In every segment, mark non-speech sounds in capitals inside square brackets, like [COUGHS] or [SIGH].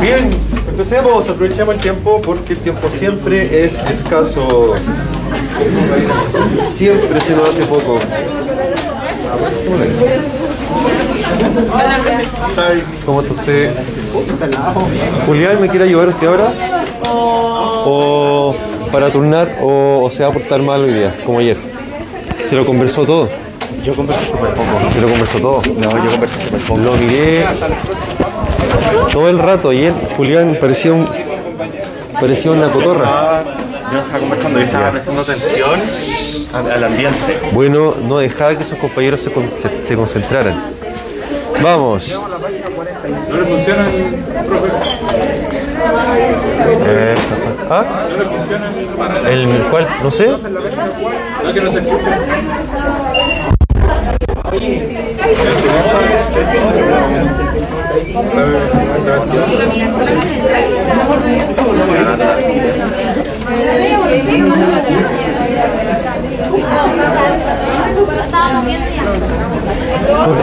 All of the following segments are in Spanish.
Bien, empecemos, aprovechemos el tiempo porque el tiempo siempre es escaso. Siempre se nos hace poco. ¿Cómo está usted? Julián, ¿me quiere ayudar usted ahora? ¿O para turnar o, o se va a portar mal hoy día, como ayer? ¿Se lo conversó todo? Yo conversé súper poco. ¿Se lo conversó todo? No, yo conversé súper poco. Lo miré todo el rato. Ayer Julián parecía un parecía una cotorra. Yo estaba conversando, yo estaba prestando atención al, ambiente. Bueno, no dejaba que sus compañeros se, con- se- se concentraran. Vamos. No le funciona el profesor. Eh, ¿Ah? No le funciona el. ¿El cuál? No sé. No que no se escucha.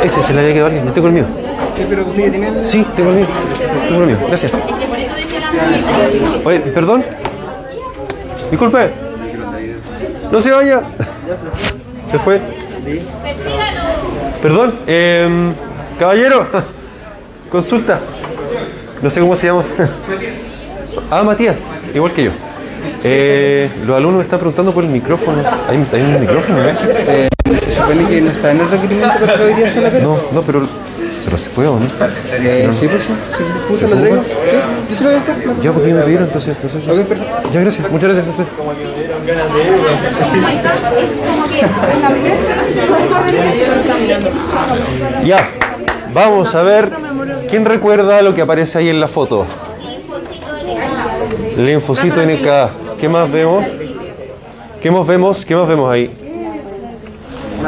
Ese se le había quedado alguien. No tengo el mío. Sí, tengo el mío. Tengo el mío. Gracias. Oye, perdón. Disculpe. No se vaya. Se fue. Perdón. em, caballero. Consulta. No sé cómo se llama. [LAUGHS] Ah, Matías. Igual que yo. Eh, los alumnos me están preguntando por el micrófono. ¿Hay, hay un micrófono? no? Se supone que no está en el requerimiento para que hoy día se la No, no, pero, pero se puede, ¿o ¿no? Eh, sí, pues sí, sí, justo lo traigo. Sí, yo se lo voy a buscar. Ya, porque me pidieron, entonces. no sé. Ok, perfecto. Ya, gracias, muchas gracias. muchas gracias. [LAUGHS] Ya, vamos a ver quién recuerda lo que aparece ahí en la foto. Linfocito NK. ¿Qué más vemos? ¿Qué más vemos? ¿Qué más vemos ahí?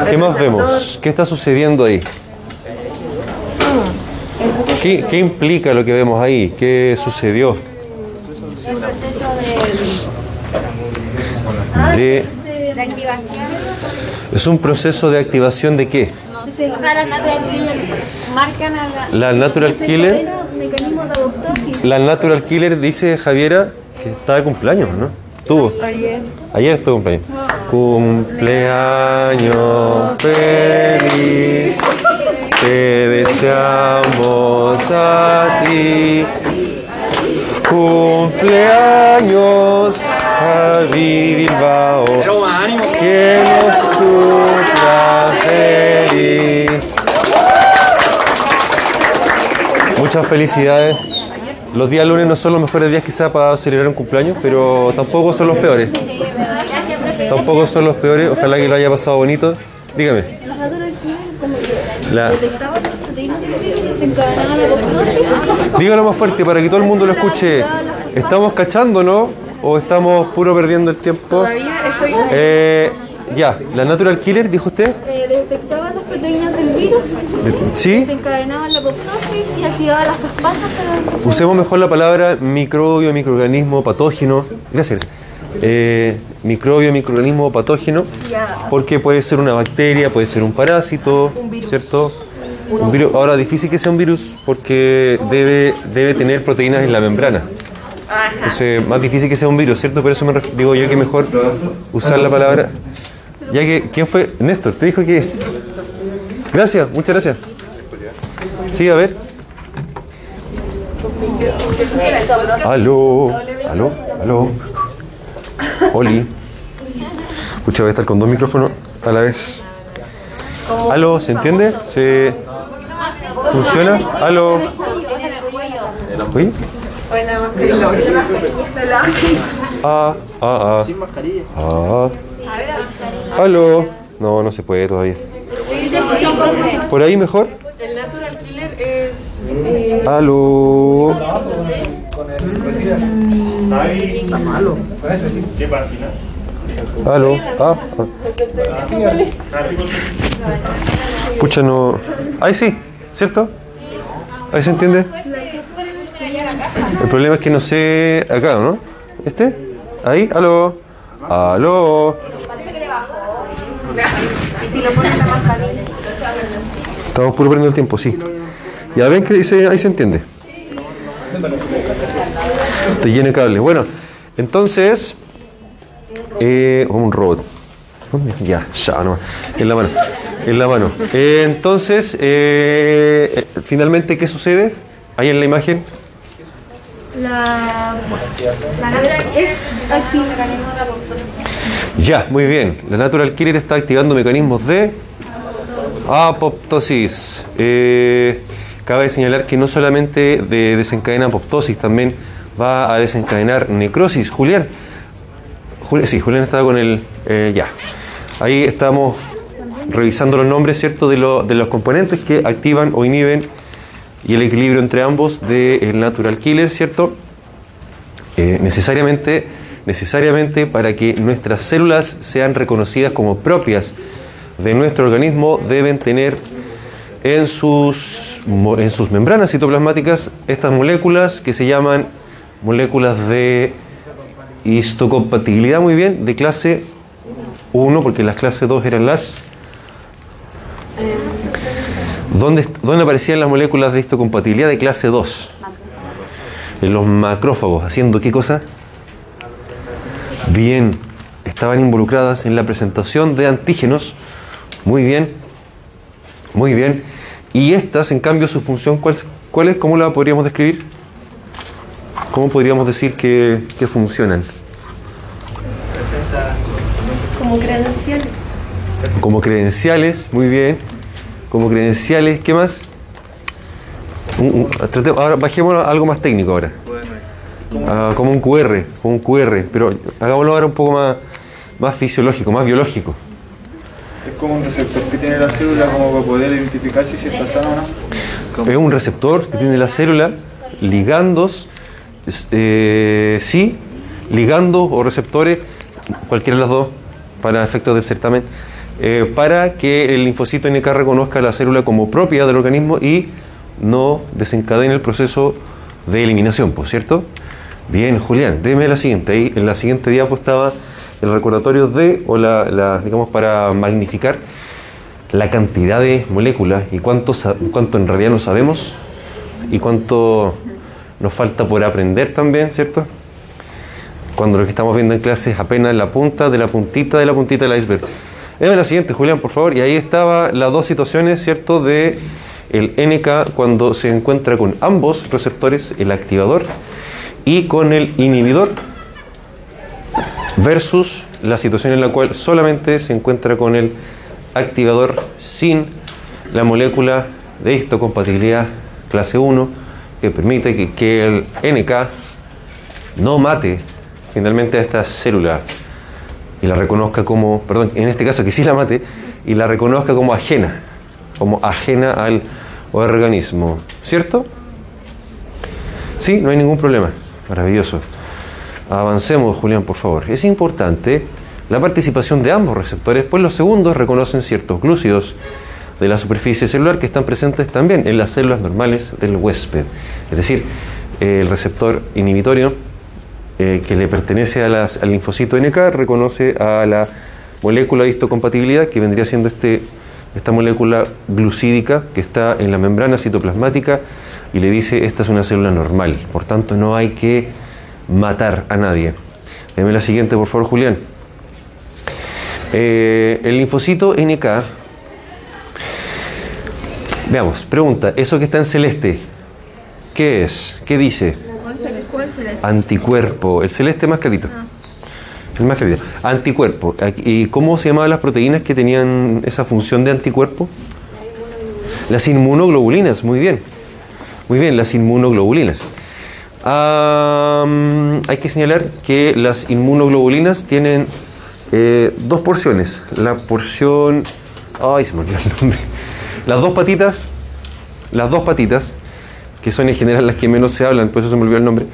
¿Qué más vemos? ¿Qué está sucediendo ahí? ¿Qué, qué implica lo que vemos ahí? ¿Qué sucedió? De, de activación. es un proceso de activación de qué? Marcan a la... La natural killer, la natural killer dice Javiera que está de cumpleaños, ¿no? Tuvo. Ayer. Ayer estuvo cumpleaños. Cumpleaños feliz. Te deseamos a ti. Cumpleaños Javi Bilbao. Muchas felicidades. Los días lunes no son los mejores días quizá para celebrar un cumpleaños, pero tampoco son los peores. Tampoco son los peores. Ojalá que lo haya pasado bonito. Dígame. La, dígalo más fuerte para que todo el mundo lo escuche. ¿Estamos cachando, no? ¿O estamos puro perdiendo el tiempo? Eh, ya, la Natural Killer, dijo usted. Detectaban las proteínas del virus, ¿Sí? desencadenaban la apoptosis y activaban las caspasas para... Usemos mejor la palabra microbio, microorganismo, patógeno. Gracias. Eh, microbio, microorganismo, patógeno. Porque puede ser una bacteria, puede ser un parásito, ¿cierto? Un virus. Ahora, difícil que sea un virus porque debe, debe tener proteínas en la membrana. Entonces, más difícil que sea un virus, ¿cierto? Por eso me digo yo que mejor usar la palabra. Ya que, ¿quién fue? Néstor, te dijo que. Gracias, muchas gracias. Sí, a ver. Aló, aló, aló. Oli. Escucha, voy a estar con dos micrófonos a la vez. Aló, ¿se entiende? ¿Se funciona? Aló. ¿Uy? Ah, ah, ah. Ah. Aló. No, no se puede todavía. ¿Por ahí mejor? El natural killer es. eh, Aló. Aló. Ah, ah. Pucha, no. Ahí sí, ¿cierto? Ahí se entiende. El problema es que no sé. Acá, ¿no? ¿Este? Ahí, aló. Aló. Estamos puro perdiendo el tiempo, sí. Ya ven que dice, ahí se entiende. Estoy lleno de cables. Bueno, entonces, eh, un robot. Ya, ya, no. En la mano. En la mano. Eh, entonces, eh, finalmente, ¿qué sucede? Ahí en la imagen. La, la es activa. Ya, muy bien. La Natural Killer está activando mecanismos de apoptosis. Eh, cabe señalar que no solamente de desencadena apoptosis, también va a desencadenar necrosis. Julián, Juli- sí, Julián estaba con el... eh, ya. Ahí estamos revisando los nombres, ¿cierto?, de, lo- de los componentes que activan o inhiben y el equilibrio entre ambos del Natural Killer, ¿cierto? Eh, necesariamente, necesariamente para que nuestras células sean reconocidas como propias de nuestro organismo deben tener en sus, en sus membranas citoplasmáticas estas moléculas que se llaman moléculas de histocompatibilidad, muy bien, de clase 1, porque las clases 2 eran las... ¿Dónde, ¿Dónde aparecían las moléculas de histocompatibilidad de clase 2? En los macrófagos, haciendo qué cosa? Bien, estaban involucradas en la presentación de antígenos. Muy bien, muy bien. Y estas, en cambio, su función, ¿cuál, cuál es? ¿Cómo la podríamos describir? ¿Cómo podríamos decir que, que funcionan? Como credencial. Como credenciales, muy bien. Como credenciales, ¿qué más? Un- un- trate- ahora bajemos a algo más técnico ahora. Ah, como un QR, como un QR, pero hagámoslo ahora un poco más, más fisiológico, más biológico. Es como un receptor que tiene la célula como para poder identificarse si está sana o no. Es un receptor que tiene la célula, ligandos, eh, sí, ligandos o receptores, cualquiera de las dos, para efectos del certamen, eh, para que el linfocito NK reconozca la célula como propia del organismo y no desencadene el proceso de eliminación, ¿por cierto? Bien, Julián, déme la siguiente. Ahí en la siguiente diapo estaba el recordatorio de, o la, la, digamos, para magnificar la cantidad de moléculas y cuánto, cuánto en realidad no sabemos y cuánto nos falta por aprender también, ¿cierto? Cuando lo que estamos viendo en clase es apenas la punta de la puntita de la puntita del iceberg. Deme la siguiente, Julián, por favor. Y ahí estaba las dos situaciones, ¿cierto? De el NK cuando se encuentra con ambos receptores, el activador y con el inhibidor versus la situación en la cual solamente se encuentra con el activador sin la molécula de histocompatibilidad clase 1 que permite que, que el NK no mate finalmente a esta célula y la reconozca como, perdón, en este caso que sí la mate y la reconozca como ajena, como ajena al organismo, ¿cierto? Sí, no hay ningún problema. Maravilloso. Avancemos, Julián, por favor. Es importante la participación de ambos receptores, pues los segundos reconocen ciertos glúcidos de la superficie celular que están presentes también en las células normales del huésped. Es decir, el receptor inhibitorio eh, que le pertenece a las- al linfocito NK reconoce a la molécula de histocompatibilidad que vendría siendo este, esta molécula glucídica que está en la membrana citoplasmática y le dice esta es una célula normal, por tanto no hay que matar a nadie. Deme la siguiente, por favor, Julián. Eh, el linfocito NK, veamos, pregunta, eso que está en celeste, ¿qué es? ¿Qué dice? Anticuerpo, el celeste más clarito. El más clarito. Anticuerpo. ¿Y cómo se llamaban las proteínas que tenían esa función de anticuerpo? Las inmunoglobulinas, muy bien. Muy bien, las inmunoglobulinas. Hay que señalar que las inmunoglobulinas tienen eh, dos porciones. La porción... Ay, se me olvidó el nombre. Las dos patitas, las dos patitas, que son en general las que menos se hablan, por eso se me olvidó el nombre,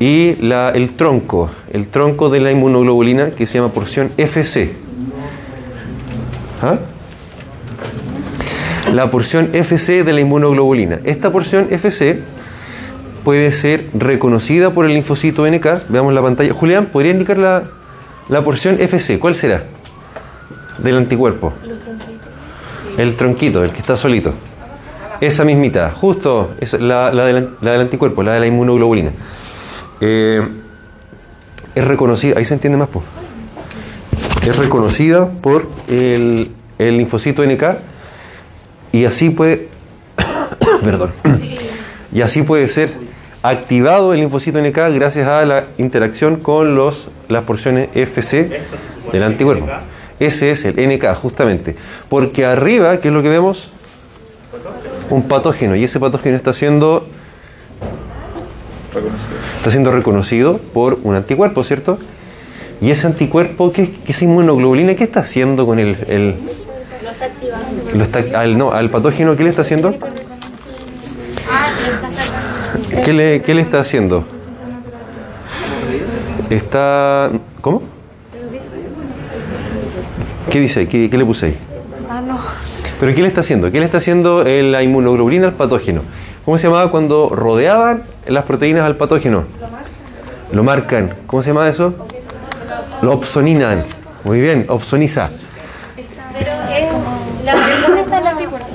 y la- el tronco, el tronco de la inmunoglobulina que se llama porción FC. ¿Ah? La porción FC de la inmunoglobulina. Esta porción FC puede ser reconocida por el linfocito NK. Veamos la pantalla. Julián, ¿podría indicar la, la porción FC? ¿Cuál será? Del anticuerpo. El tronquito, el que está solito. Esa mismita, justo, es la, la del, anticuerpo, la de la inmunoglobulina. Eh, es reconocida, ahí se entiende más. Es reconocida por el, el linfocito NK y así puede, [COUGHS] perdón, y así puede ser activado el linfocito NK gracias a la interacción con los, las porciones FC del anticuerpo. Ese es el NK, justamente. Porque arriba, ¿qué es lo que vemos? Un patógeno. Y ese patógeno está siendo, está siendo reconocido por un anticuerpo, ¿cierto? Y ese anticuerpo, ¿qué, es inmunoglobulina? ¿Qué está haciendo con el, el- Lo está al, no, al patógeno? ¿Qué le está haciendo? Ah. ¿Qué le, qué le está haciendo? Está... ¿Cómo? ¿Qué dice? ¿Qué, qué le puse ahí? ¿Pero qué le está haciendo? ¿Qué le está haciendo la inmunoglobulina al patógeno? ¿Cómo se llamaba cuando rodeaban las proteínas al patógeno? Lo marcan. ¿Cómo se llama eso? Lo opsoninan. Muy bien, opsoniza. Pero es. La ¿Dónde está la anticuerpo?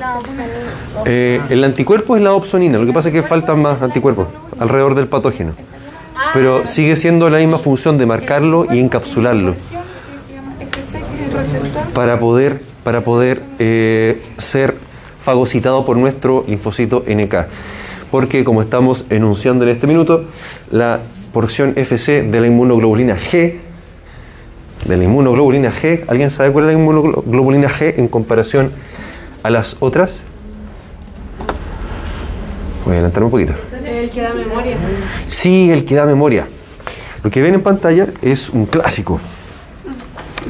Eh, el anticuerpo es la opsonina, lo que pasa es que faltan más anticuerpos alrededor del patógeno. Pero sigue siendo la misma función de marcarlo y encapsularlo para poder, para poder eh, ser fagocitado por nuestro linfocito NK. Porque como estamos enunciando en este minuto, la porción FC de la inmunoglobulina G, de la inmunoglobulina G, ¿alguien sabe cuál es la inmunoglobulina G en comparación a las otras? Voy a adelantar un poquito. El que da memoria. Sí, el que da memoria. Lo que ven en pantalla es un clásico.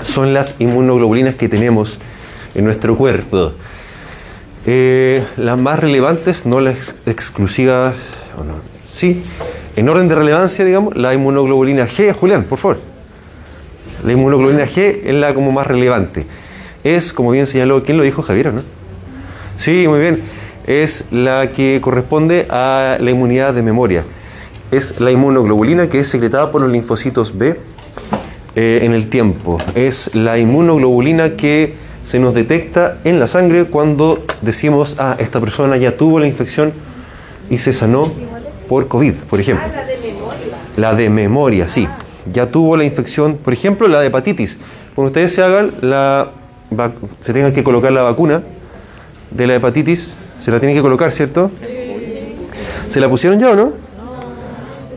Son las inmunoglobulinas que tenemos en nuestro cuerpo. Eh, las más relevantes, no las ex- exclusivas, o no, sí, en orden de relevancia, digamos, la inmunoglobulina G, Julián, por favor. La inmunoglobulina G es la como más relevante. Es, como bien señaló, ¿quién lo dijo? Javier, ¿o ¿no? Sí, muy bien. Es la que corresponde a la inmunidad de memoria. Es la inmunoglobulina que es secretada por los linfocitos B eh, en el tiempo. Es la inmunoglobulina que se nos detecta en la sangre cuando decimos, ah, esta persona ya tuvo la infección y se sanó por COVID, por ejemplo. La de memoria, sí. Ya tuvo la infección, por ejemplo, la de hepatitis. Cuando ustedes se hagan la se tengan que colocar la vacuna de la hepatitis, se la tienen que colocar, ¿cierto? ¿Se la pusieron ya o no?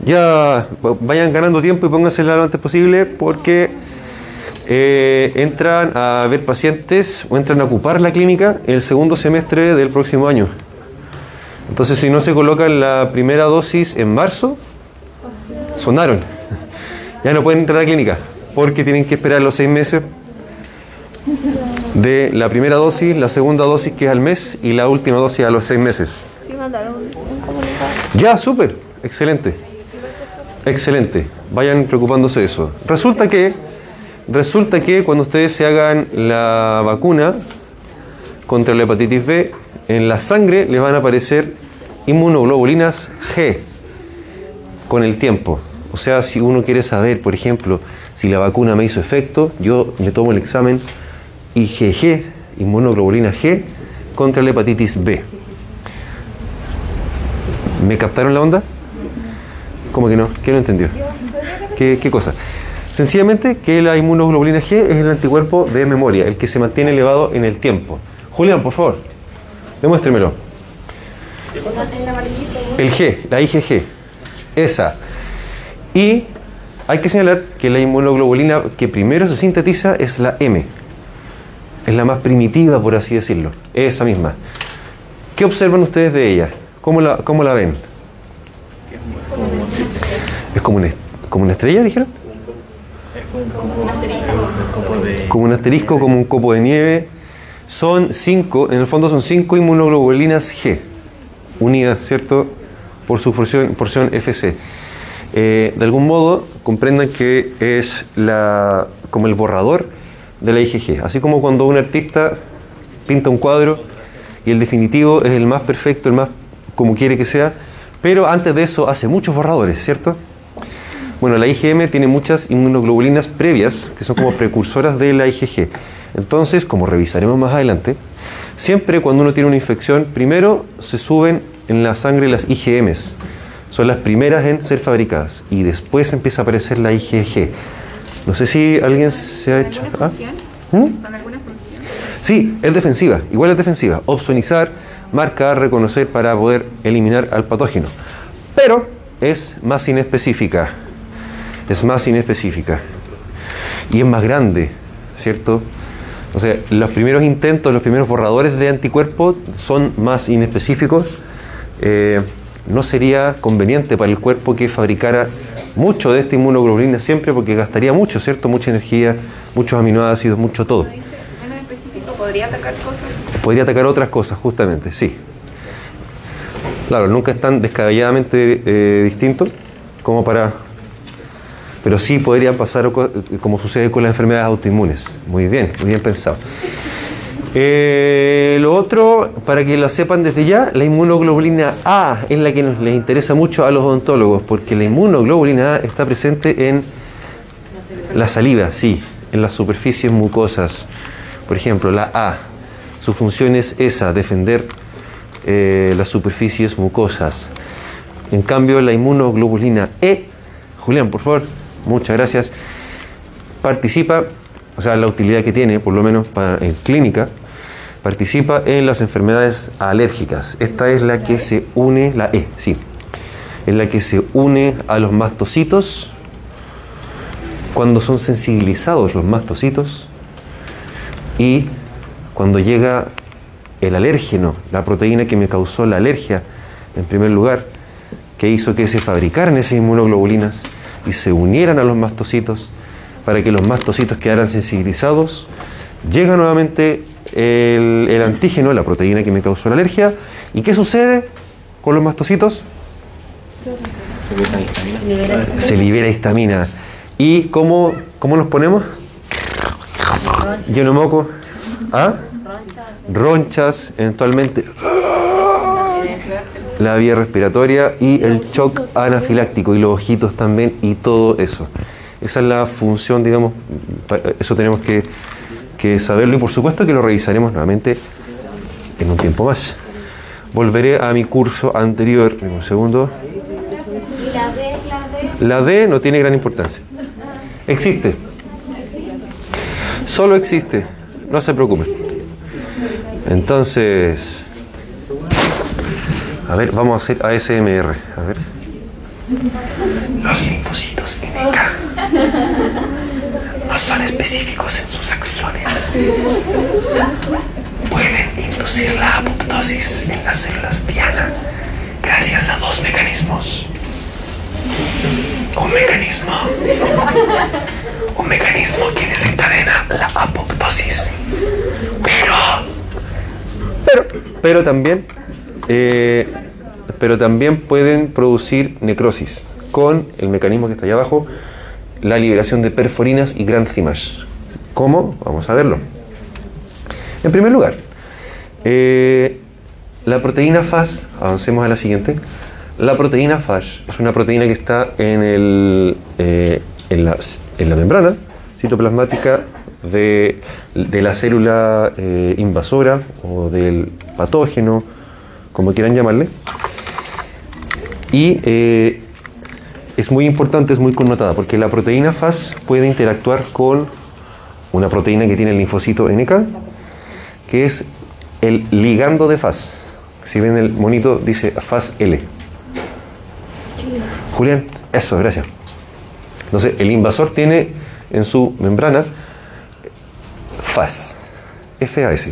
Ya vayan ganando tiempo y póngansela lo antes posible porque eh, entran a ver pacientes o entran a ocupar la clínica el segundo semestre del próximo año. Entonces, si no se colocan la primera dosis en marzo, sonaron. [LAUGHS] Ya no pueden entrar a la clínica porque tienen que esperar los seis meses de la primera dosis, la segunda dosis que es al mes y la última dosis a los seis meses. Sí, mandaron un, un comunicado. Ya, súper, excelente. Excelente. Vayan preocupándose de eso. Resulta que, resulta que cuando ustedes se hagan la vacuna contra la hepatitis B, en la sangre les van a aparecer inmunoglobulinas G con el tiempo. O sea, si uno quiere saber, por ejemplo, si la vacuna me hizo efecto, yo me tomo el examen IgG, inmunoglobulina G, contra la hepatitis B. ¿Me captaron la onda? ¿Cómo que no? ¿Qué no entendió? ¿Qué, cosa? Sencillamente que la inmunoglobulina G es el anticuerpo de memoria, el que se mantiene elevado en el tiempo. Julián, por favor, demuéstremelo. El G, la IgG, esa. Y hay que señalar que la inmunoglobulina que primero se sintetiza es la M. Es la más primitiva, por así decirlo. Esa misma. ¿Qué observan ustedes de ella? ¿Cómo la, cómo la ven? ¿Es como una, como una estrella, dijeron? Como un asterisco, como un copo de nieve. Son cinco, en el fondo son cinco inmunoglobulinas G, unidas, ¿cierto? Por su porción, porción FC. Eh, de algún modo, comprendan que es la, como el borrador de la IgG. Así como cuando un artista pinta un cuadro y el definitivo es el más perfecto, el más como quiere que sea, pero antes de eso hace muchos borradores, ¿cierto? Bueno, la IgM tiene muchas inmunoglobulinas previas que son como precursoras de la IgG. Entonces, como revisaremos más adelante, Siempre cuando uno tiene una infección, primero se suben en la sangre las IgMs. Son las primeras en ser fabricadas. Y después empieza a aparecer la IgG. No sé si alguien se ha hecho... ¿ah? ¿Mm? Sí, es defensiva. Igual es defensiva. Opsonizar, marcar, reconocer para poder eliminar al patógeno. Pero es más inespecífica. Es más inespecífica. Y es más grande, ¿cierto? O sea, los primeros intentos, los primeros borradores de anticuerpos son más inespecíficos. Eh, no sería conveniente para el cuerpo que fabricara mucho de esta inmunoglobulina siempre porque gastaría mucho, ¿cierto? Mucha energía, muchos aminoácidos, mucho todo. Menos específico, ¿podría atacar cosas? Podría atacar otras cosas, justamente, sí. Claro, nunca es tan descabelladamente eh, distinto como para... Pero sí podría pasar co- como sucede con las enfermedades autoinmunes. Muy bien, muy bien pensado. Eh, lo otro, para que lo sepan desde ya, la inmunoglobulina A es la que nos les interesa mucho a los odontólogos, porque la inmunoglobulina A está presente en la saliva, sí, en las superficies mucosas. Por ejemplo, la A, su función es esa, defender eh, las superficies mucosas. En cambio, la inmunoglobulina E, Julián, por favor, muchas gracias, participa, o sea, la utilidad que tiene, por lo menos en clínica, participa en las enfermedades alérgicas. Esta es la que se une, la E, sí, es la que se une a los mastocitos cuando son sensibilizados los mastocitos y cuando llega el alérgeno, la proteína que me causó la alergia, en primer lugar, que hizo que se fabricaran esas inmunoglobulinas y se unieran a los mastocitos para que los mastocitos quedaran sensibilizados, llega nuevamente el, el antígeno, la proteína que me causó la alergia, ¿y qué sucede con los mastocitos? Se libera histamina. ¿Y cómo, cómo nos ponemos? Lleno moco. ¿Ah? Ronchas, eventualmente. La vía respiratoria y el shock anafiláctico y los ojitos también y todo eso. Esa es la función, digamos, eso tenemos que, que saberlo y por supuesto que lo revisaremos nuevamente en un tiempo más. Volveré a mi curso anterior, un segundo. La D, no tiene gran importancia. Existe. Solo existe. No se preocupen. Entonces, a ver, vamos a hacer ASMR. A ver. Los linfocitos NK no son específicos en acciones. Pueden inducir la apoptosis en las células diana gracias a dos mecanismos. Un mecanismo. Un mecanismo que desencadena la apoptosis. Pero. Pero. Pero también. eh, pero también pueden producir necrosis con el mecanismo que está allá abajo, la liberación de perforinas y granzimas. ¿Cómo? Vamos a verlo. En primer lugar, eh, la proteína FAS, avancemos a la siguiente. La proteína FAS es una proteína que está en, el, eh, en, la, en la membrana citoplasmática de, de la célula eh, invasora o del patógeno, como quieran llamarle. Y es muy importante, es muy connotada, porque la proteína FAS puede interactuar con una proteína que tiene el linfocito NK, que es el ligando de FAS. Si ven el monito, dice FAS L. Julián, eso, gracias. Entonces, el invasor tiene en su membrana FAS, FAS.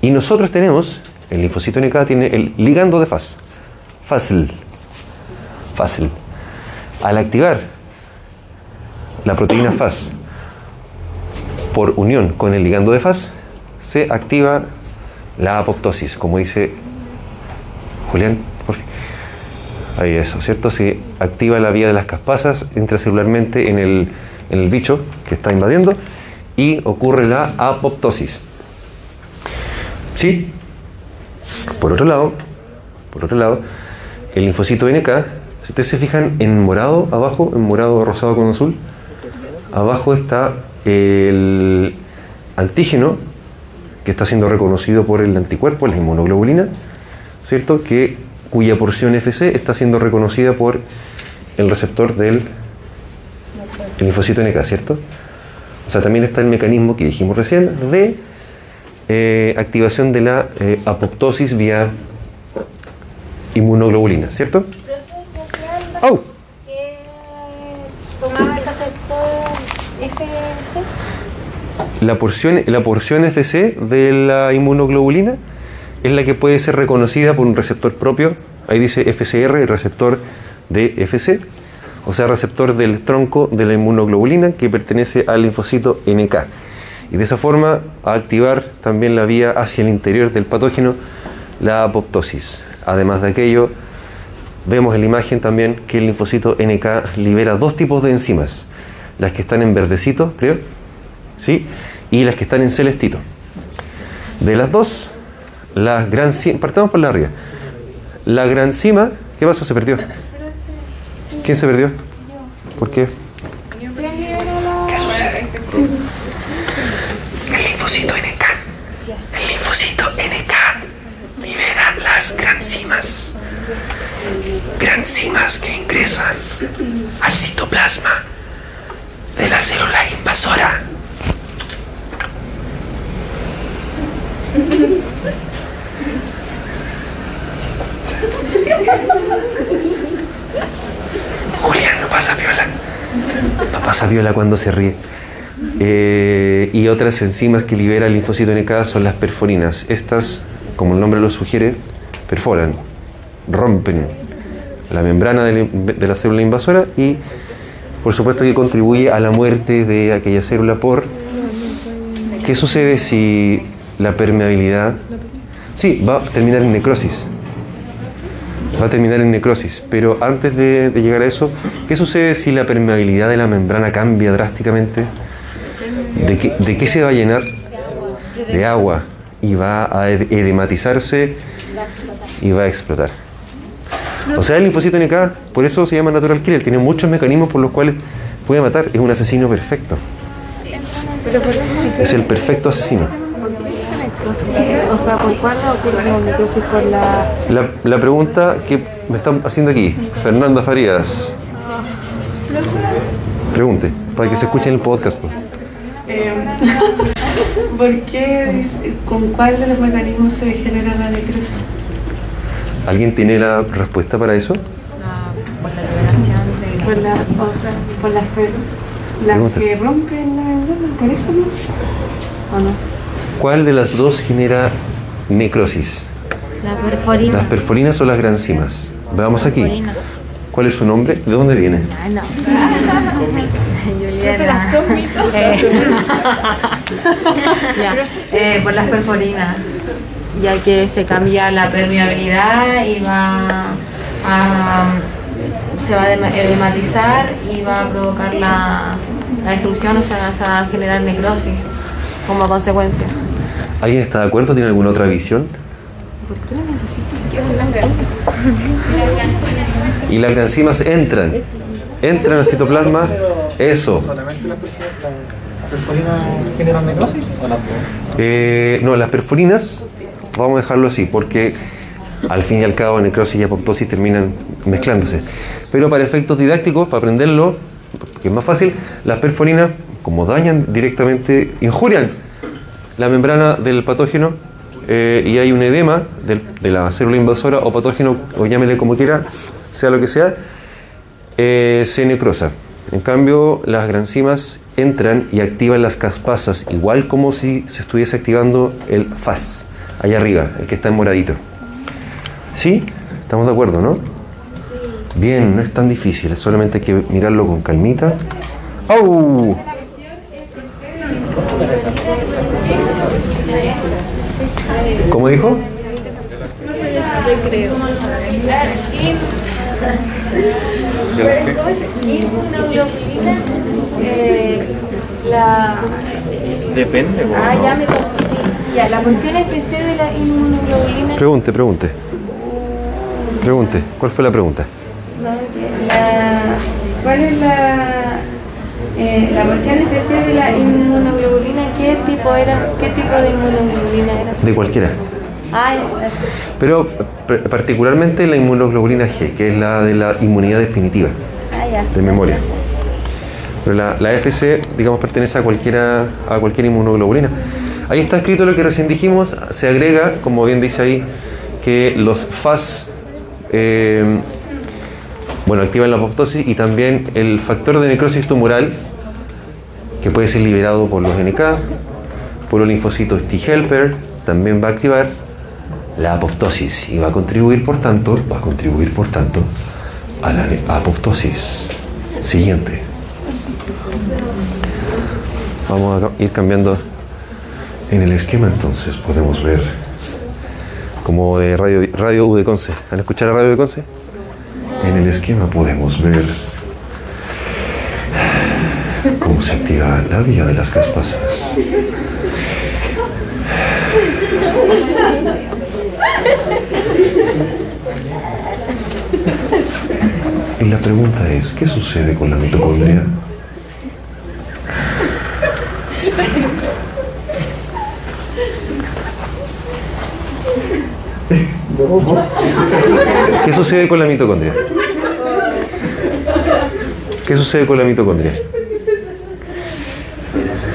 Y nosotros tenemos, el linfocito NK tiene el ligando de FAS, FASL. FASL. Al activar la proteína FAS por unión con el ligando de FAS, se activa la apoptosis, como dice Julián, por fin. Ahí eso, ¿cierto? Se activa la vía de las caspasas intracelularmente en el, en el bicho que está invadiendo y ocurre la apoptosis. ¿Sí? Por otro lado, por otro lado, el linfocito NK, si ustedes se fijan en morado abajo, en morado rosado con azul, abajo está el antígeno que está siendo reconocido por el anticuerpo, la inmunoglobulina, ¿cierto? Que, cuya porción FC está siendo reconocida por el receptor del el linfocito NK, ¿cierto? O sea, también está el mecanismo que dijimos recién de eh, activación de la eh, apoptosis vía inmunoglobulina, ¿cierto? ¡Oh! ¿Qué tomaba el receptor FS? La porción, la porción FC de la inmunoglobulina es la que puede ser reconocida por un receptor propio. Ahí dice FCR, el receptor de FC, o sea, receptor del tronco de la inmunoglobulina que pertenece al linfocito NK. Y de esa forma a activar también la vía hacia el interior del patógeno, la apoptosis. Además de aquello, vemos en la imagen también que el linfocito NK libera dos tipos de enzimas, las que están en verdecito, creo, ¿sí? y las que están en celestito. De las dos, la gran partamos por la arriba. La granzima, ¿qué pasó? Se perdió. ¿Quién se perdió? ¿Por qué? ¿Qué sucede? El linfocito NK. El linfocito NK libera las granzimas. Granzimas que ingresan al citoplasma de la célula invasora. Julián, no pasa viola. No pasa viola cuando se ríe. Eh, y otras enzimas que libera el linfocito NK son las perforinas. Estas, como el nombre lo sugiere, perforan, rompen la membrana de la, de la célula invasora y, por supuesto, que contribuye a la muerte de aquella célula por... ¿Qué sucede si la permeabilidad... Sí, va a terminar en necrosis va a terminar en necrosis. Pero antes de, llegar a eso, ¿qué sucede si la permeabilidad de la membrana cambia drásticamente? ¿De qué, de qué se va a llenar? De agua. Y va a edematizarse y va a explotar. O sea, el linfocito NK, por eso se llama natural killer, tiene muchos mecanismos por los cuales puede matar. Es un asesino perfecto. Es el perfecto asesino. O sea, ¿por cuándo ocurre necrosis por la...? la... La pregunta que me están haciendo aquí, Fernanda Farías. Pregunte, para que se escuche en el podcast. Pues. Eh, [LAUGHS] ¿Por qué, con cuál de los mecanismos se genera la necrosis? ¿Alguien tiene la respuesta para eso? por la liberación de... Por, la, o sea, por las, las que rompen la membrana, ¿por eso no? ¿O no? ¿Cuál de las dos genera necrosis? La perforina. ¿Las perforinas o las granzimas? Veamos aquí. ¿Cuál es su nombre? ¿De dónde viene? Ah, no. [LAUGHS] Juliana. Eh, [LAUGHS] ya, eh, por las perforinas, ya que se cambia la permeabilidad y va a, se va a edema- edematizar y va a provocar la, la destrucción, o sea, se va a generar necrosis como consecuencia. ¿Alguien está de acuerdo? ¿Tiene alguna otra visión? Y las granzimas entran. Entran al citoplasma. Eso. ¿Solamente las perforinas generan necrosis? Eh, no, las perforinas, vamos a dejarlo así, porque al fin y al cabo necrosis y apoptosis terminan mezclándose. Pero para efectos didácticos, para aprenderlo, que es más fácil, las perforinas, como dañan directamente, injurian la membrana del patógeno eh, y hay un edema de la célula invasora o patógeno, o llámele como quiera, sea lo que sea, eh, se necrosa. En cambio, las granzimas entran y activan las caspasas, igual como si se estuviese activando el FAS, allá arriba, el que está en moradito. ¿Sí? ¿Estamos de acuerdo, no? Bien, no es tan difícil, solamente hay que mirarlo con calmita. ¡Au! ¿Cómo dijo? Eh, la... Depende, Ah, ya me confundí. Ya, la función especial de la inmunoglobulina... Pregunte, pregunte. Pregunte, ¿cuál fue la pregunta? La- ¿Cuál es la Eh, la versión especial de la inmunoglobulina, ¿qué tipo era? ¿Qué tipo de inmunoglobulina era? De cualquiera. Pero particularmente la inmunoglobulina G, que es la de la inmunidad definitiva, Ah, ya. de memoria. Pero la, la FC, digamos, pertenece a cualquiera, a cualquier inmunoglobulina. Ahí está escrito lo que recién dijimos, se agrega, como bien dice ahí, que los FAS, eh, bueno, activan la apoptosis y también el factor de necrosis tumoral, que puede ser liberado por los NK, por los linfocitos T-helper, también va a activar la apoptosis y va a contribuir, por tanto, va a contribuir, por tanto, a la apoptosis. Siguiente. Vamos a ir cambiando en el esquema, entonces podemos ver como de Radio, radio U de Conce. ¿Han escuchado la radio de Conce? En el esquema podemos ver cómo se activa la vía de las caspasas. Y la pregunta es, ¿qué sucede con la mitocondria? ¿Qué sucede con la mitocondria? ¿Qué sucede con la mitocondria?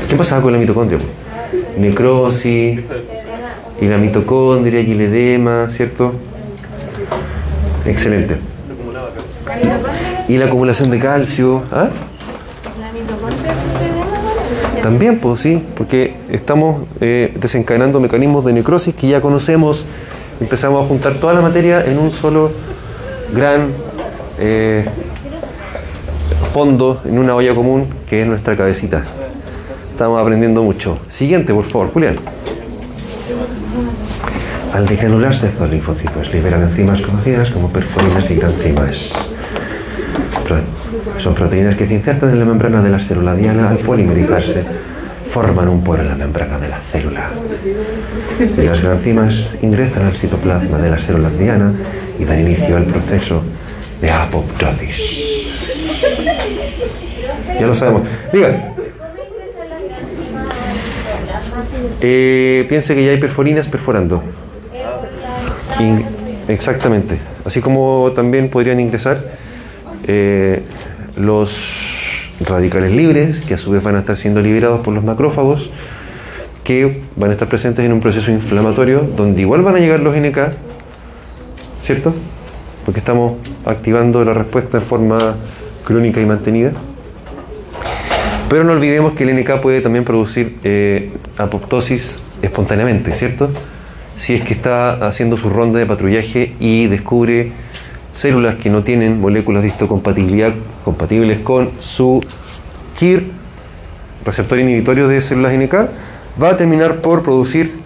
¿Qué pasaba con la mitocondria? Necrosis, y la mitocondria, y el edema, ¿cierto? Excelente. Y la acumulación de calcio. ¿ah? También, pues sí, porque estamos eh, desencadenando mecanismos de necrosis que ya conocemos. Empezamos a juntar toda la materia en un solo gran eh, fondo, en una olla común, que es nuestra cabecita. Estamos aprendiendo mucho. Siguiente, por favor, Julián. Al degranularse estos linfocitos, liberan enzimas conocidas como perforinas y granzimas. Son proteínas que se insertan en la membrana de la célula diana al polimerizarse, forman un poro en la membrana de la célula. Y las granzimas ingresan al citoplasma de la célula diana y dan inicio al proceso de apoptosis. Ya lo sabemos. Diga. Eh, piense que ya hay perforinas perforando. Exactamente. Así como también podrían ingresar eh, los radicales libres, que a su vez van a estar siendo liberados por los macrófagos, que van a estar presentes en un proceso inflamatorio, donde igual van a llegar los NK, ¿cierto? Porque estamos activando la respuesta en forma crónica y mantenida. Pero no olvidemos que el NK puede también producir eh, apoptosis espontáneamente, ¿cierto? Si es que está haciendo su ronda de patrullaje y descubre células que no tienen moléculas de histocompatibilidad compatibles con su KIR, receptor inhibitorio de células NK, va a terminar por producir,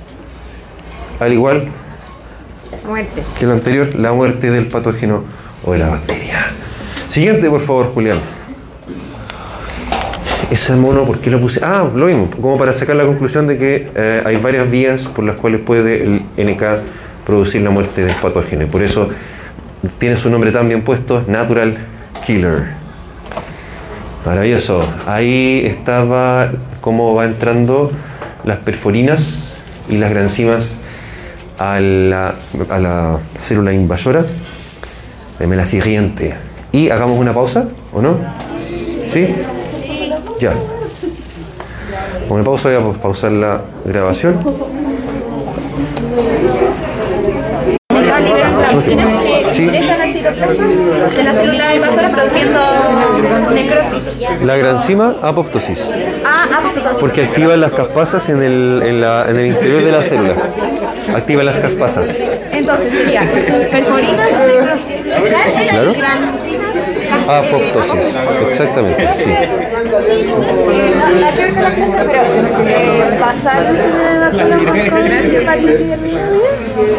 al igual Muerte. que lo anterior, la muerte del patógeno o de la bacteria. Siguiente, por favor, Julián. Ese mono, ¿por qué lo puse? Ah, lo mismo, como para sacar la conclusión de que eh, hay varias vías por las cuales puede el NK producir la muerte del patógeno. Por eso tiene su nombre tan bien puesto, Natural Killer. Maravilloso. Ahí estaba cómo va entrando las perforinas y las granzimas a la, a la célula invasora. Deme la siguiente. Y hagamos una pausa, ¿o no? ¿Sí? Ya. Una pausa, voy a pausar la grabación. Sí, de la célula invasora produciendo necrosis. la granzima apoptosis, Ah, apoptosis. porque activa las caspasas en el, en, la- en el interior de la célula. Activa las caspasas. Entonces sería perforinas, necrosis. Claro. Apoptosis, exactamente, sí.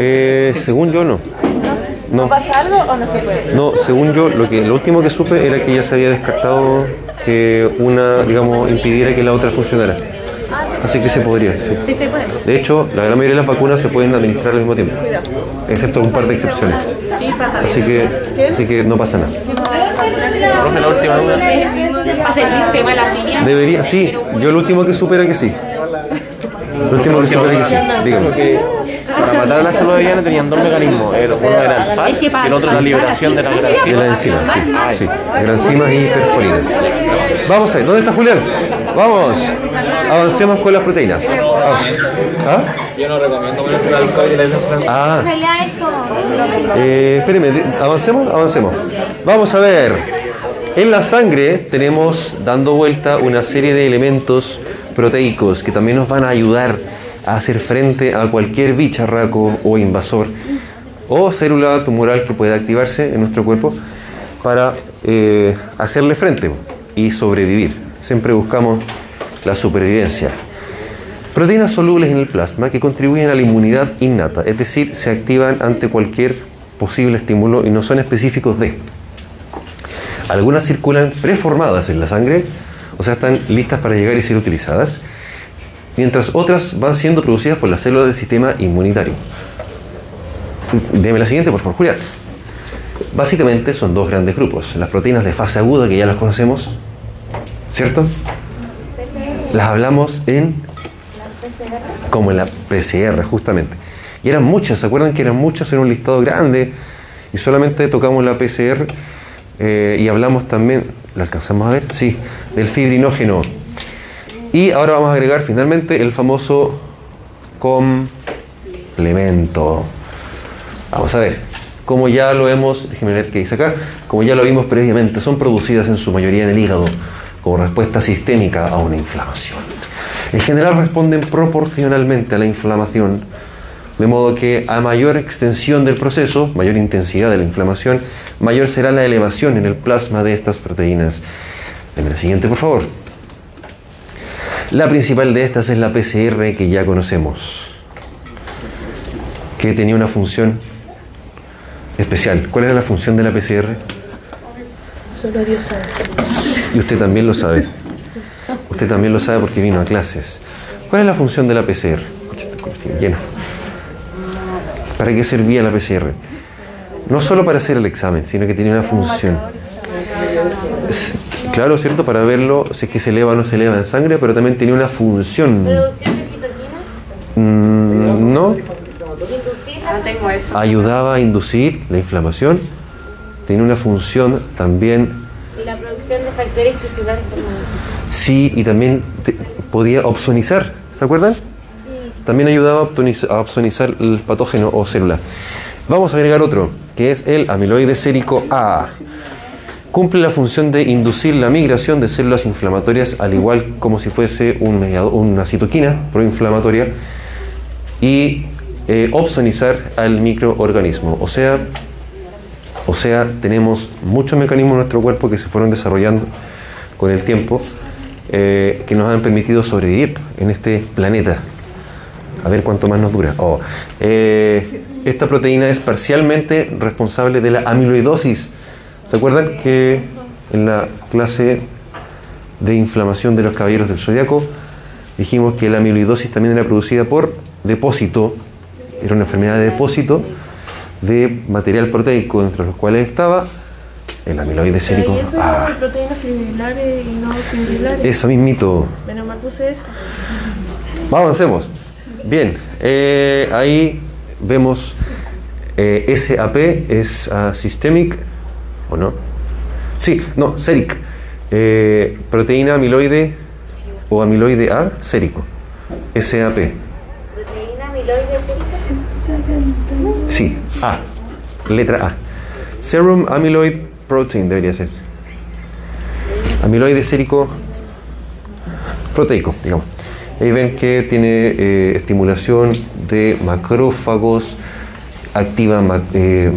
Eh, según yo no. No. ¿Pasarlo o no? No, según yo, lo que lo último que supe era que ya se había descartado que una, digamos, impidiera que la otra funcionara. Así que se podría. sí. De hecho, la gran mayoría de las vacunas se pueden administrar al mismo tiempo, excepto un par de excepciones. Así que, así que no pasa nada. Profe, la última duda. El de. Debería, sí, yo lo último que supera que sí. Lo último que supera que sí. Dígame. Para matar a la célula viviana tenían dos mecanismos. El- Uno era el FAS y el otro la liberación de la De grasina. las enzimas, sí, sí. Y perforinas. Vamos a ver, ¿dónde está Julián? Vamos, avancemos con las proteínas. Ah, ¿Ah? Yo no recomiendo ponerse el alcohol y la Ah, Pelea esto. eh, espéreme, avancemos, avancemos. Vamos a ver. En la sangre tenemos dando vuelta una serie de elementos proteicos que también nos van a ayudar a hacer frente a cualquier bicharraco o invasor o célula tumoral que pueda activarse en nuestro cuerpo para eh, hacerle frente y sobrevivir. Siempre buscamos la supervivencia. Proteínas solubles en el plasma que contribuyen a la inmunidad innata, es decir, se activan ante cualquier posible estímulo y no son específicos de. Algunas circulan preformadas en la sangre, o sea, están listas para llegar y ser utilizadas, mientras otras van siendo producidas por las células del sistema inmunitario. Deme la siguiente, por favor, Julián. Básicamente son dos grandes grupos. Las proteínas de fase aguda, que ya las conocemos, ¿cierto? Las hablamos en como en la PCR, justamente. Y eran muchas, ¿se acuerdan que eran muchas en un listado grande? Y solamente tocamos la PCR eh, y hablamos también, ¿la alcanzamos a ver? Sí, del fibrinógeno. Y ahora vamos a agregar finalmente el famoso complemento. Vamos a ver, como ya lo hemos, déjenme ver qué dice acá, como ya lo vimos previamente, son producidas en su mayoría en el hígado respuesta sistémica a una inflamación. En general responden proporcionalmente a la inflamación, de modo que a mayor extensión del proceso, mayor intensidad de la inflamación, mayor será la elevación en el plasma de estas proteínas. Deme la siguiente, por favor. La principal de estas es la PCR que ya conocemos, que tenía una función especial. ¿Cuál era la función de la PCR? Solo Dios sabe. Y usted también lo sabe. Usted también lo sabe porque vino a clases. ¿Cuál es la función de la PCR? Lleno. ¿Para qué servía la PCR? No solo para hacer el examen, sino que tenía una función. Claro, ¿cierto? Para verlo, si es que se eleva o no se eleva en sangre, pero también tenía una función. ¿Producción de citoquinas? Mm, no, ¿Inducir? No tengo eso. ayudaba a inducir la inflamación. Tenía una función también Sí, y también te- podía opsonizar, ¿se acuerdan? También ayudaba a opsonizar el patógeno o célula. Vamos a agregar otro, que es el amiloide sérico A. Cumple la función de inducir la migración de células inflamatorias, al igual como si fuese un una citoquina proinflamatoria, y eh, opsonizar al microorganismo. O sea, o sea, tenemos muchos mecanismos en nuestro cuerpo que se fueron desarrollando con el tiempo eh, que nos han permitido sobrevivir en este planeta. A ver cuánto más nos dura. Oh, eh, esta proteína es parcialmente responsable de la amiloidosis. ¿Se acuerdan que en la clase de inflamación de los caballeros del zodiaco dijimos que la amiloidosis también era producida por depósito, era una enfermedad de depósito de material proteico, entre los cuales estaba el amiloide sérico. ¿Y eso Ah, es proteínas fibrilares y no fibrilares? eso mismito. Menos mal puse eso. Avancemos. Bien, eh, ahí vemos eh, SAP es ah, systemic, ¿o no? Sí, no, séric. Eh, proteína amiloide o amiloide A sérico. SAP. Proteína amiloide sérica. Sí, A. Letra A. Serum amyloid protein debería ser. Amiloide sérico proteico, digamos. Ahí ven que tiene eh, estimulación de macrófagos, activa ma- eh,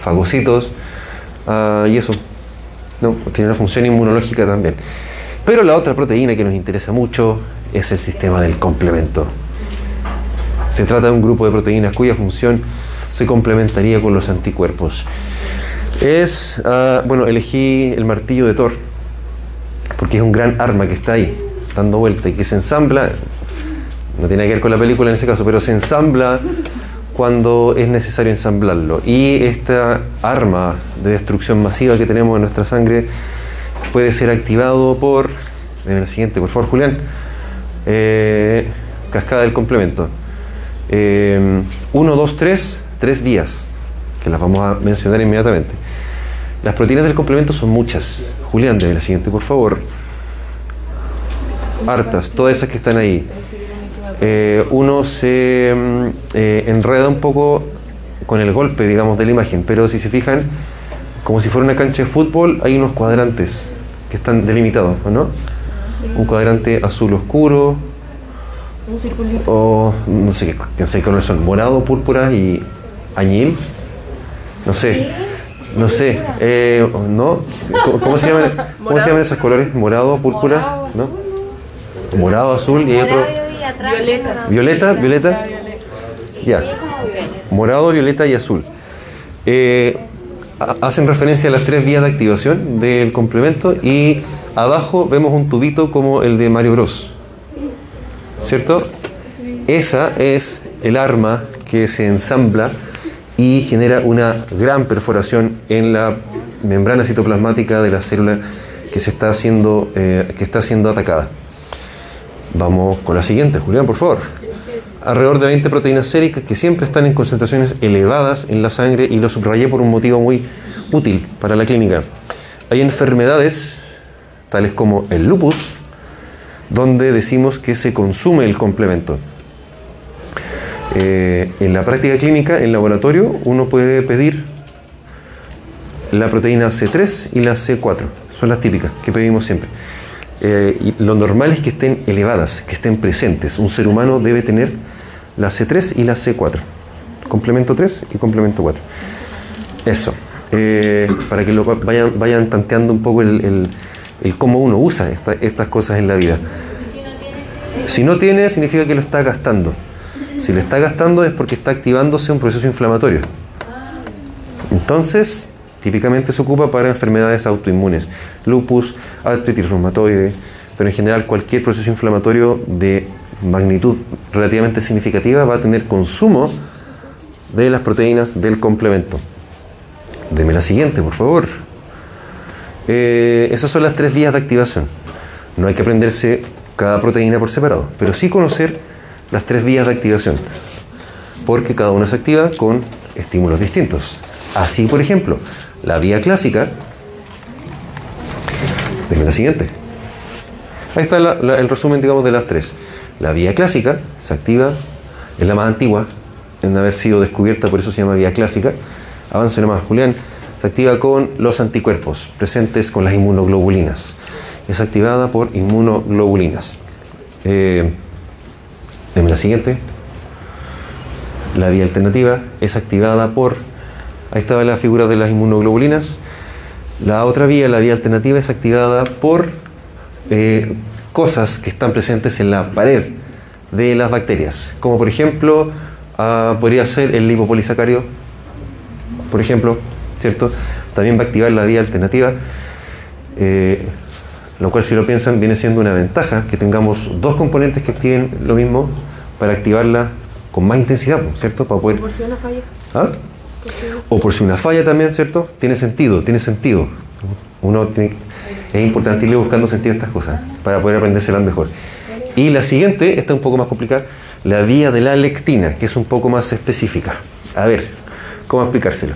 fagocitos ah, y eso. No, tiene una función inmunológica también. Pero la otra proteína que nos interesa mucho es el sistema del complemento. Se trata de un grupo de proteínas cuya función se complementaría con los anticuerpos. Es, ah, bueno, elegí el martillo de Thor, porque es un gran arma que está ahí. dando vuelta y que se ensambla, no tiene que ver con la película en ese caso, pero se ensambla cuando es necesario ensamblarlo. Y esta arma de destrucción masiva que tenemos en nuestra sangre puede ser activado por, en el siguiente, por favor, Julián, eh, cascada del complemento. 1, 2, 3, tres vías, que las vamos a mencionar inmediatamente. Las proteínas del complemento son muchas. Julián, de la siguiente, por favor. Hartas, todas esas que están ahí. Eh, uno se mm, eh, enreda un poco con el golpe, digamos, de la imagen, pero si se fijan, como si fuera una cancha de fútbol, hay unos cuadrantes que están delimitados, ¿no? Un cuadrante azul oscuro, o no sé qué, no sé qué colores son, morado, púrpura y añil, no sé, no sé, eh, ¿no? ¿Cómo, se llaman, ¿Cómo se llaman esos colores? Morado, púrpura, ¿no? Morado, azul y otro. Violeta. Violeta, violeta. Ya. Morado, violeta y azul. Eh, hacen referencia a las tres vías de activación del complemento y abajo vemos un tubito como el de Mario Bros. ¿Cierto? Esa es el arma que se ensambla y genera una gran perforación en la membrana citoplasmática de la célula que se está haciendo, eh, que está siendo atacada. Vamos con la siguiente, Julián, por favor. Alrededor de 20 proteínas séricas que siempre están en concentraciones elevadas en la sangre y lo subrayé por un motivo muy útil para la clínica. Hay enfermedades, tales como el lupus, donde decimos que se consume el complemento. Eh, en la práctica clínica, en laboratorio, uno puede pedir la proteína C3 y la C4. Son las típicas que pedimos siempre. Eh, lo normal es que estén elevadas, que estén presentes. Un ser humano debe tener la C3 y la C4. Complemento 3 y complemento 4. Eso. Eh, para que lo vayan, vayan tanteando un poco el, cómo uno usa estas cosas en la vida. Si no tiene, significa que lo está gastando. Si lo está gastando es porque está activándose un proceso inflamatorio. Entonces, típicamente se ocupa para enfermedades autoinmunes, lupus, artritis reumatoide, pero en general cualquier proceso inflamatorio de magnitud relativamente significativa va a tener consumo de las proteínas del complemento. Deme la siguiente, por favor. Eh, esas son las tres vías de activación. No hay que aprenderse cada proteína por separado, pero sí conocer las tres vías de activación, porque cada una se activa con estímulos distintos. Así, por ejemplo, la vía clásica, dime la siguiente. Ahí está el resumen, digamos, de las tres. La vía clásica se activa, es la más antigua en haber sido descubierta, por eso se llama vía clásica. Avance nomás, Julián. Se activa con los anticuerpos presentes con las inmunoglobulinas. Es activada por inmunoglobulinas. Eh, la siguiente. La vía alternativa es activada por, ahí estaba la figura de las inmunoglobulinas. La otra vía, la vía alternativa, es activada por eh, cosas que están presentes en la pared de las bacterias, como por ejemplo, ah, podría ser el lipopolisacario, por ejemplo, ¿cierto? También va a activar la vía alternativa, eh, lo cual si lo piensan viene siendo una ventaja que tengamos dos componentes que activen lo mismo para activarla con más intensidad, ¿cierto? Para poder... Por si una falla. ¿Ah? O por si una falla también, ¿cierto? Tiene sentido, tiene sentido. Uno es importante ir buscando sentido a estas cosas para poder aprendérselas mejor. Y la siguiente, esta es un poco más complicada, la vía de la lectina, que es un poco más específica. A ver, ¿cómo explicárselo?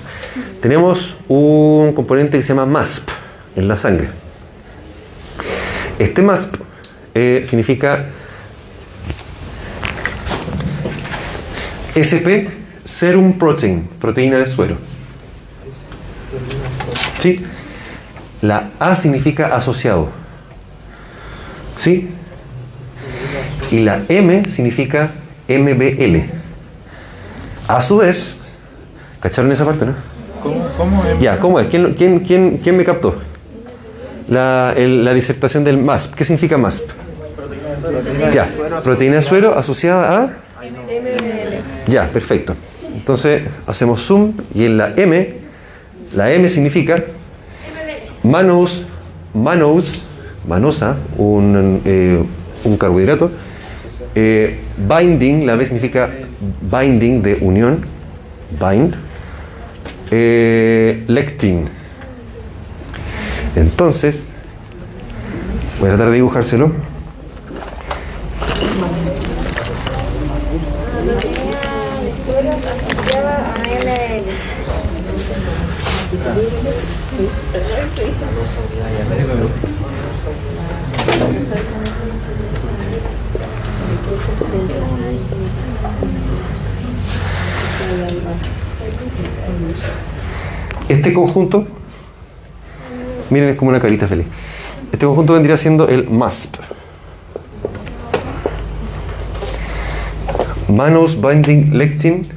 Tenemos un componente que se llama MASP en la sangre. Este MASP eh, significa SP, serum protein, proteína de suero. ¿Sí? La A significa asociado. ¿Sí? Y la M significa MBL. A su vez, ¿cacharon esa parte, no? ¿Cómo, cómo Ya, ¿cómo es? ¿Quién, quién, quién, quién me captó? La, el- la disertación del MASP. ¿Qué significa MASP? Ya, proteína de suero asociada a... Ya, perfecto. Entonces hacemos zoom y en la M, la M significa manos, manos, manosa, un, eh, un carbohidrato. Eh, binding, la B significa binding de unión, bind. Eh, lectin. Entonces, voy a tratar de dibujárselo. Este conjunto, miren, es como una carita feliz. Este conjunto vendría siendo el MASP. Mannose Binding Lectin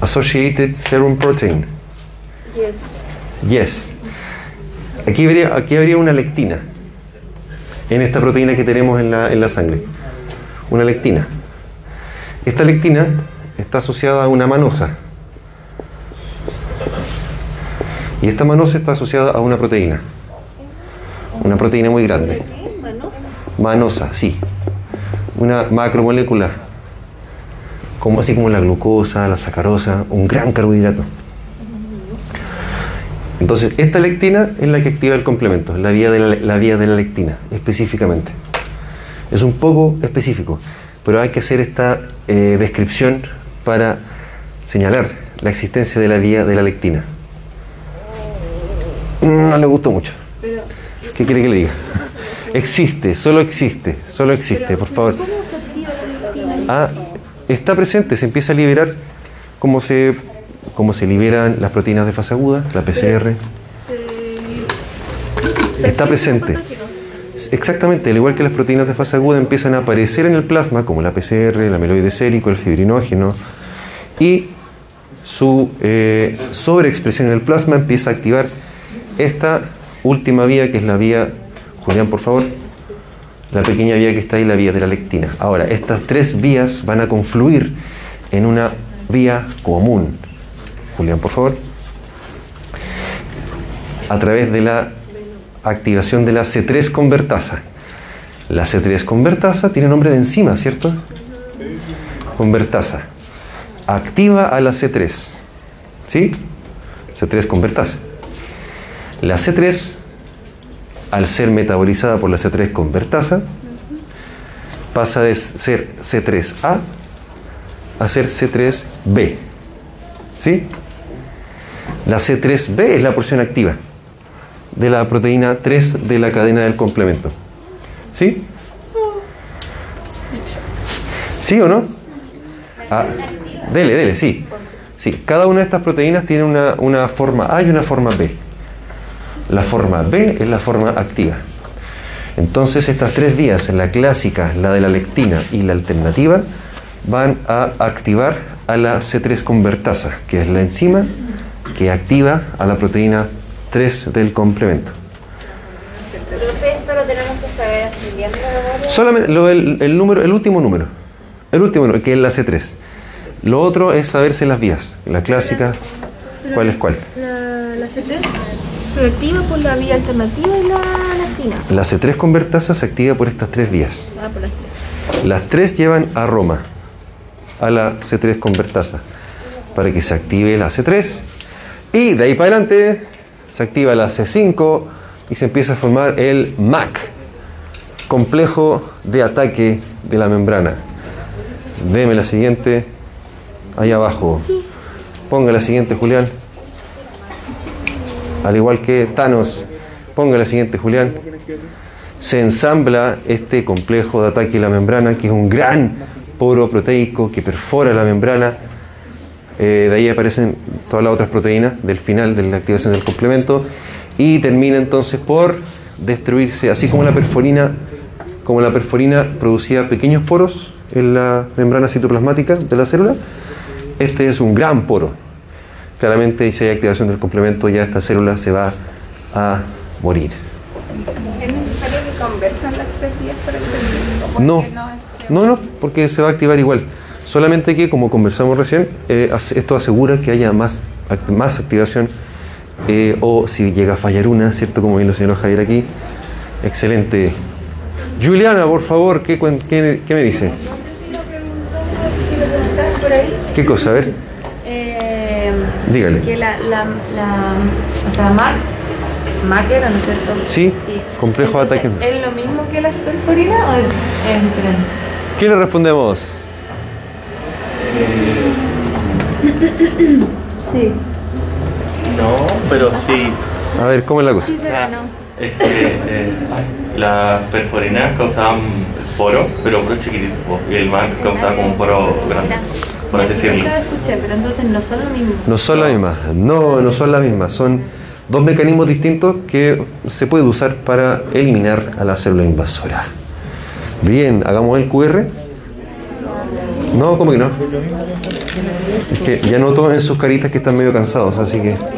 Associated Serum Protein. Yes. Yes. Aquí habría, aquí habría una lectina en esta proteína que tenemos en la, en la sangre. Una lectina. Esta lectina está asociada a una manosa. Y esta manosa está asociada a una proteína. Una proteína muy grande. Manosa, sí. Una macromolécula. Como, así como la glucosa, la sacarosa, un gran carbohidrato. Entonces, esta lectina es la que activa el complemento, la vía de la, vía de la lectina, específicamente. Es un poco específico, pero hay que hacer esta eh, descripción para señalar la existencia de la vía de la lectina. No le gustó mucho. ¿Qué quiere que le diga? [LAUGHS] Existe, solo existe, solo existe, por favor. Ah, está presente, se empieza a liberar como se, como se liberan las proteínas de fase aguda, la PCR. Está presente. Exactamente, al igual que las proteínas de fase aguda empiezan a aparecer en el plasma, como la PCR, el amiloide sérico, el fibrinógeno, y su eh, sobreexpresión en el plasma empieza a activar esta última vía, que es la vía, Julián, por favor, la pequeña vía que está ahí, la vía de la lectina. Ahora, estas tres vías van a confluir en una vía común. Julián, por favor. A través de la activación de la C3 convertasa. La C3 convertasa tiene nombre de enzima, ¿cierto? Convertasa. Activa a la C3. ¿Sí? C3 convertasa. La C3, al ser metabolizada por la C3 convertasa, pasa de ser C3A a ser C3B. ¿Sí? La C3B es la porción activa de la proteína 3 de la cadena del complemento. ¿Sí? ¿Sí o no? Ah, dele, dele, sí. Sí, cada una de estas proteínas tiene una, una forma A y una forma B. La forma B es la forma activa. Entonces estas tres vías, la clásica, la de la lectina y la alternativa, van a activar a la C3 convertasa, que es la enzima que activa a la proteína 3 del complemento. Esto lo tenemos que saber Solamente lo- el, el número, el último número. El último número, que es la C3. Lo otro es saberse las vías. La clásica, ¿cuál es cuál? La, la C3 se activa por la vía alternativa y la lectina. La C3 convertasa se activa por estas tres vías. Ah, por las tres. Las tres llevan a Roma, a la C3 convertasa, para que se active la C3. Y de ahí para adelante se activa la C5 y se empieza a formar el MAC, complejo de ataque de la membrana. Deme la siguiente, ahí abajo. Ponga la siguiente, Julián. Al igual que Thanos, ponga la siguiente, Julián se ensambla este complejo de ataque a la membrana, que es un gran poro proteico que perfora la membrana. Eh, de ahí aparecen todas las otras proteínas del final de la activación del complemento y termina entonces por destruirse, así como la perforina, como la perforina producía pequeños poros en la membrana citoplasmática de la célula. Este es un gran poro. Claramente, y si hay activación del complemento, ya esta célula se va a morir. ¿Es necesario que conversan las tres vías para el servicio? No, no, no, porque se va a activar igual. Solamente que, como conversamos recién, eh, esto asegura que haya más, act- más activación eh, o si llega a fallar una, ¿cierto? Como bien lo señaló Javier aquí, excelente Juliana, por favor, ¿qué, qué- qué me dice? ¿Qué cosa? A ver, dígale. que la, la, la, o sea, Mac, Mac era, ¿no es cierto? Sí, complejo de Entonces, ataque. ¿Es lo mismo que las perforinas o es, es diferente? ¿Qué le respondemos? Sí. No, pero sí. A ver, ¿cómo es la cosa? pero no. Es que eh, las perforinas causaban poros, pero poros chiquititos. Y el MAC causaba como un poro grande, por así decirlo. Eso escuché, pero entonces no son lo mismo. No son las mismas. No, no son las mismas. Son dos mecanismos distintos que se puede usar para eliminar a la célula invasora. Bien, hagamos el QR. No, ¿cómo que no? Es que ya noto en sus caritas que están medio cansados, así que... [LAUGHS]